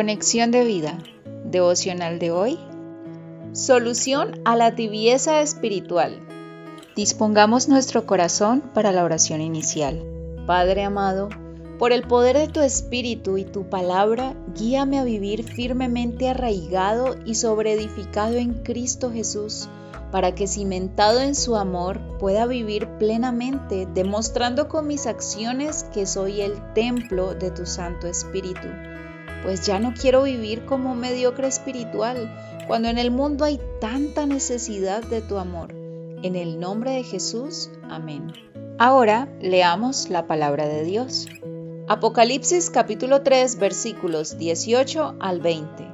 Conexión de vida. Devocional de hoy. Solución a la tibieza espiritual. Dispongamos nuestro corazón para la oración inicial. Padre amado, por el poder de tu Espíritu y tu palabra, guíame a vivir firmemente arraigado y sobreedificado en Cristo Jesús, para que cimentado en su amor pueda vivir plenamente, demostrando con mis acciones que soy el templo de tu Santo Espíritu. Pues ya no quiero vivir como mediocre espiritual, cuando en el mundo hay tanta necesidad de tu amor. En el nombre de Jesús, amén. Ahora leamos la palabra de Dios. Apocalipsis capítulo 3 versículos 18 al 20.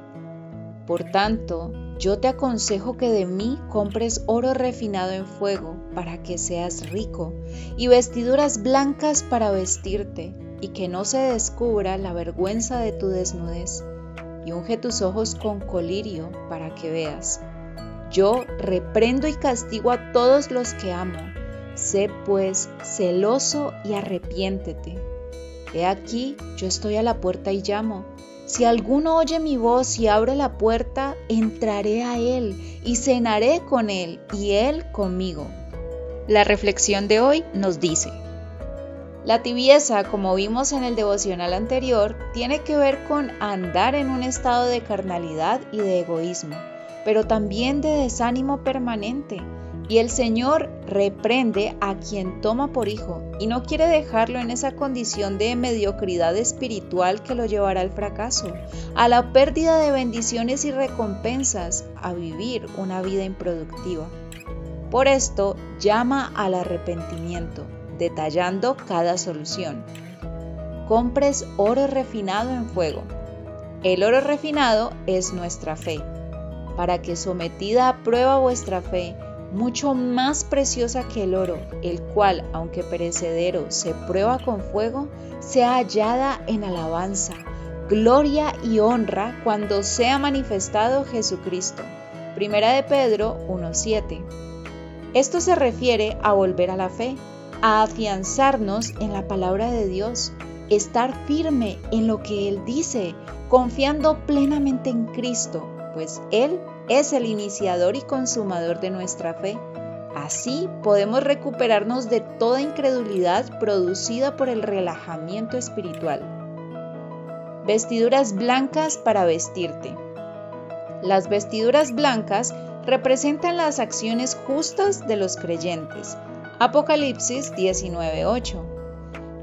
Por tanto, yo te aconsejo que de mí compres oro refinado en fuego para que seas rico y vestiduras blancas para vestirte y que no se descubra la vergüenza de tu desnudez y unge tus ojos con colirio para que veas. Yo reprendo y castigo a todos los que amo. Sé pues celoso y arrepiéntete. He aquí, yo estoy a la puerta y llamo. Si alguno oye mi voz y abre la puerta, entraré a él y cenaré con él y él conmigo. La reflexión de hoy nos dice, la tibieza, como vimos en el devocional anterior, tiene que ver con andar en un estado de carnalidad y de egoísmo, pero también de desánimo permanente y el Señor reprende a quien toma por hijo y no quiere dejarlo en esa condición de mediocridad espiritual que lo llevará al fracaso, a la pérdida de bendiciones y recompensas, a vivir una vida improductiva. Por esto llama al arrepentimiento, detallando cada solución. Compres oro refinado en fuego. El oro refinado es nuestra fe, para que sometida a prueba vuestra fe, mucho más preciosa que el oro, el cual, aunque perecedero, se prueba con fuego, sea hallada en alabanza, gloria y honra cuando sea manifestado Jesucristo. Primera de Pedro 1.7. Esto se refiere a volver a la fe, a afianzarnos en la palabra de Dios, estar firme en lo que Él dice, confiando plenamente en Cristo, pues Él es el iniciador y consumador de nuestra fe. Así podemos recuperarnos de toda incredulidad producida por el relajamiento espiritual. Vestiduras blancas para vestirte. Las vestiduras blancas representan las acciones justas de los creyentes. Apocalipsis 19:8.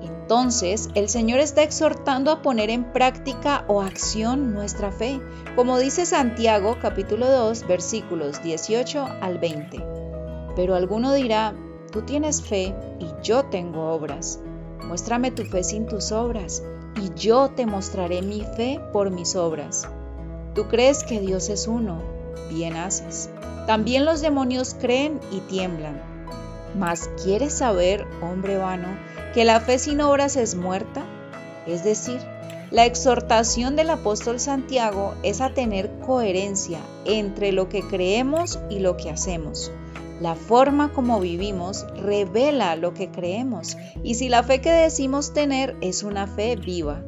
Entonces, el Señor está exhortando a poner en práctica o acción nuestra fe, como dice Santiago capítulo 2 versículos 18 al 20. Pero alguno dirá, tú tienes fe y yo tengo obras. Muéstrame tu fe sin tus obras, y yo te mostraré mi fe por mis obras. Tú crees que Dios es uno, bien haces. También los demonios creen y tiemblan. Mas ¿quieres saber, hombre vano, que la fe sin obras es muerta? Es decir, la exhortación del apóstol Santiago es a tener coherencia entre lo que creemos y lo que hacemos. La forma como vivimos revela lo que creemos y si la fe que decimos tener es una fe viva.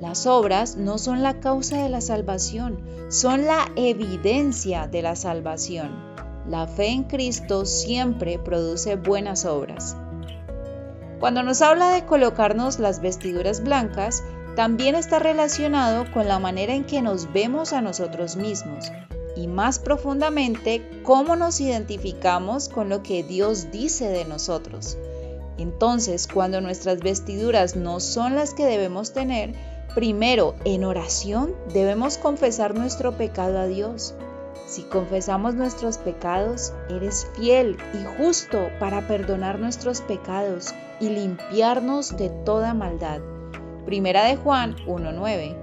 Las obras no son la causa de la salvación, son la evidencia de la salvación. La fe en Cristo siempre produce buenas obras. Cuando nos habla de colocarnos las vestiduras blancas, también está relacionado con la manera en que nos vemos a nosotros mismos y más profundamente cómo nos identificamos con lo que Dios dice de nosotros. Entonces, cuando nuestras vestiduras no son las que debemos tener, primero en oración debemos confesar nuestro pecado a Dios. Si confesamos nuestros pecados, eres fiel y justo para perdonar nuestros pecados y limpiarnos de toda maldad. Primera de Juan 1.9.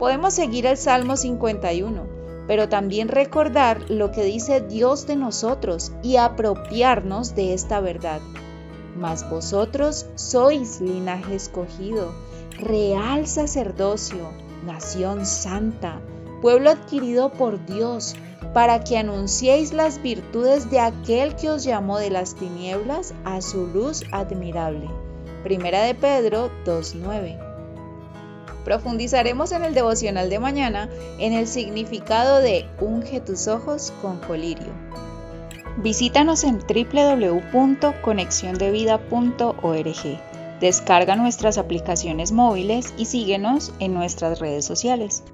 Podemos seguir el Salmo 51, pero también recordar lo que dice Dios de nosotros y apropiarnos de esta verdad. Mas vosotros sois linaje escogido, real sacerdocio, nación santa pueblo adquirido por Dios, para que anunciéis las virtudes de aquel que os llamó de las tinieblas a su luz admirable. Primera de Pedro 2.9. Profundizaremos en el devocional de mañana en el significado de unge tus ojos con colirio. Visítanos en www.conexiondevida.org. Descarga nuestras aplicaciones móviles y síguenos en nuestras redes sociales.